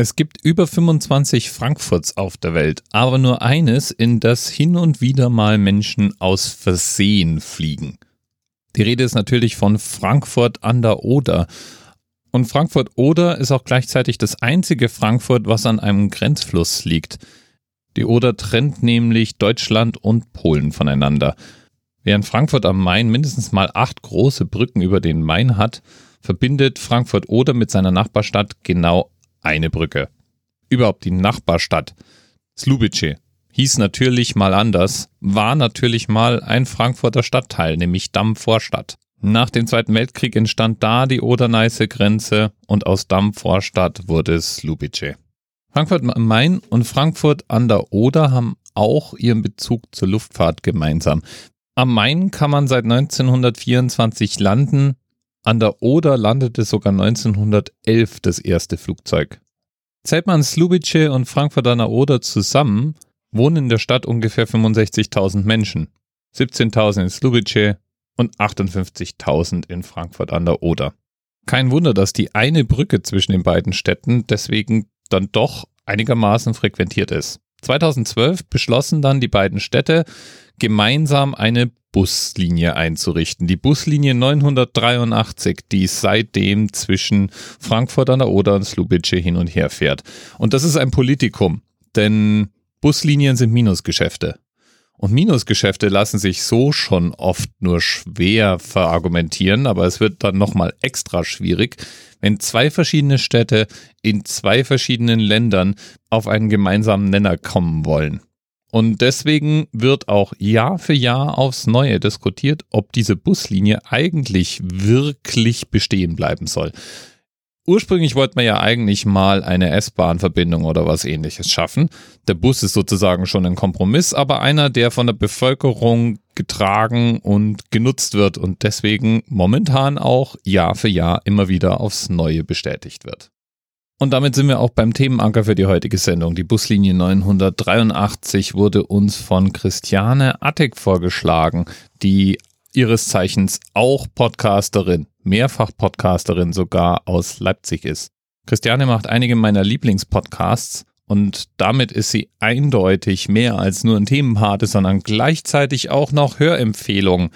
Es gibt über 25 Frankfurts auf der Welt, aber nur eines, in das hin und wieder mal Menschen aus Versehen fliegen. Die Rede ist natürlich von Frankfurt an der Oder. Und Frankfurt Oder ist auch gleichzeitig das einzige Frankfurt, was an einem Grenzfluss liegt. Die Oder trennt nämlich Deutschland und Polen voneinander. Während Frankfurt am Main mindestens mal acht große Brücken über den Main hat, verbindet Frankfurt Oder mit seiner Nachbarstadt genau eine Brücke. Überhaupt die Nachbarstadt. Slubice hieß natürlich mal anders, war natürlich mal ein Frankfurter Stadtteil, nämlich Damm-Vorstadt. Nach dem Zweiten Weltkrieg entstand da die Oder-Neiße-Grenze und aus Damm-Vorstadt wurde Slubice. Frankfurt am Main und Frankfurt an der Oder haben auch ihren Bezug zur Luftfahrt gemeinsam. Am Main kann man seit 1924 landen, an der Oder landete sogar 1911 das erste Flugzeug. Zählt man Slubice und Frankfurt an der Oder zusammen, wohnen in der Stadt ungefähr 65.000 Menschen. 17.000 in Slubice und 58.000 in Frankfurt an der Oder. Kein Wunder, dass die eine Brücke zwischen den beiden Städten deswegen dann doch einigermaßen frequentiert ist. 2012 beschlossen dann die beiden Städte, gemeinsam eine Buslinie einzurichten. Die Buslinie 983, die seitdem zwischen Frankfurt an der Oder und Slubice hin und her fährt. Und das ist ein Politikum, denn Buslinien sind Minusgeschäfte. Und Minusgeschäfte lassen sich so schon oft nur schwer verargumentieren, aber es wird dann nochmal extra schwierig, wenn zwei verschiedene Städte in zwei verschiedenen Ländern auf einen gemeinsamen Nenner kommen wollen. Und deswegen wird auch Jahr für Jahr aufs Neue diskutiert, ob diese Buslinie eigentlich wirklich bestehen bleiben soll. Ursprünglich wollte man ja eigentlich mal eine S-Bahn-Verbindung oder was ähnliches schaffen. Der Bus ist sozusagen schon ein Kompromiss, aber einer, der von der Bevölkerung getragen und genutzt wird und deswegen momentan auch Jahr für Jahr immer wieder aufs Neue bestätigt wird. Und damit sind wir auch beim Themenanker für die heutige Sendung. Die Buslinie 983 wurde uns von Christiane Attig vorgeschlagen, die ihres Zeichens auch Podcasterin, mehrfach Podcasterin sogar aus Leipzig ist. Christiane macht einige meiner Lieblingspodcasts und damit ist sie eindeutig mehr als nur ein Themenpate, sondern gleichzeitig auch noch Hörempfehlungen.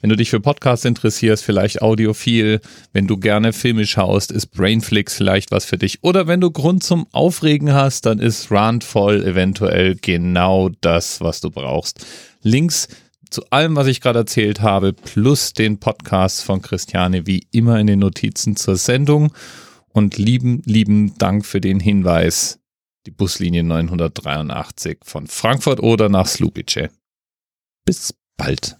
Wenn du dich für Podcasts interessierst, vielleicht audiophil, wenn du gerne Filme schaust, ist Brainflix vielleicht was für dich. Oder wenn du Grund zum Aufregen hast, dann ist Randvoll eventuell genau das, was du brauchst. Links zu allem, was ich gerade erzählt habe, plus den Podcast von Christiane, wie immer in den Notizen zur Sendung. Und lieben, lieben Dank für den Hinweis. Die Buslinie 983 von Frankfurt oder nach Slubice. Bis bald.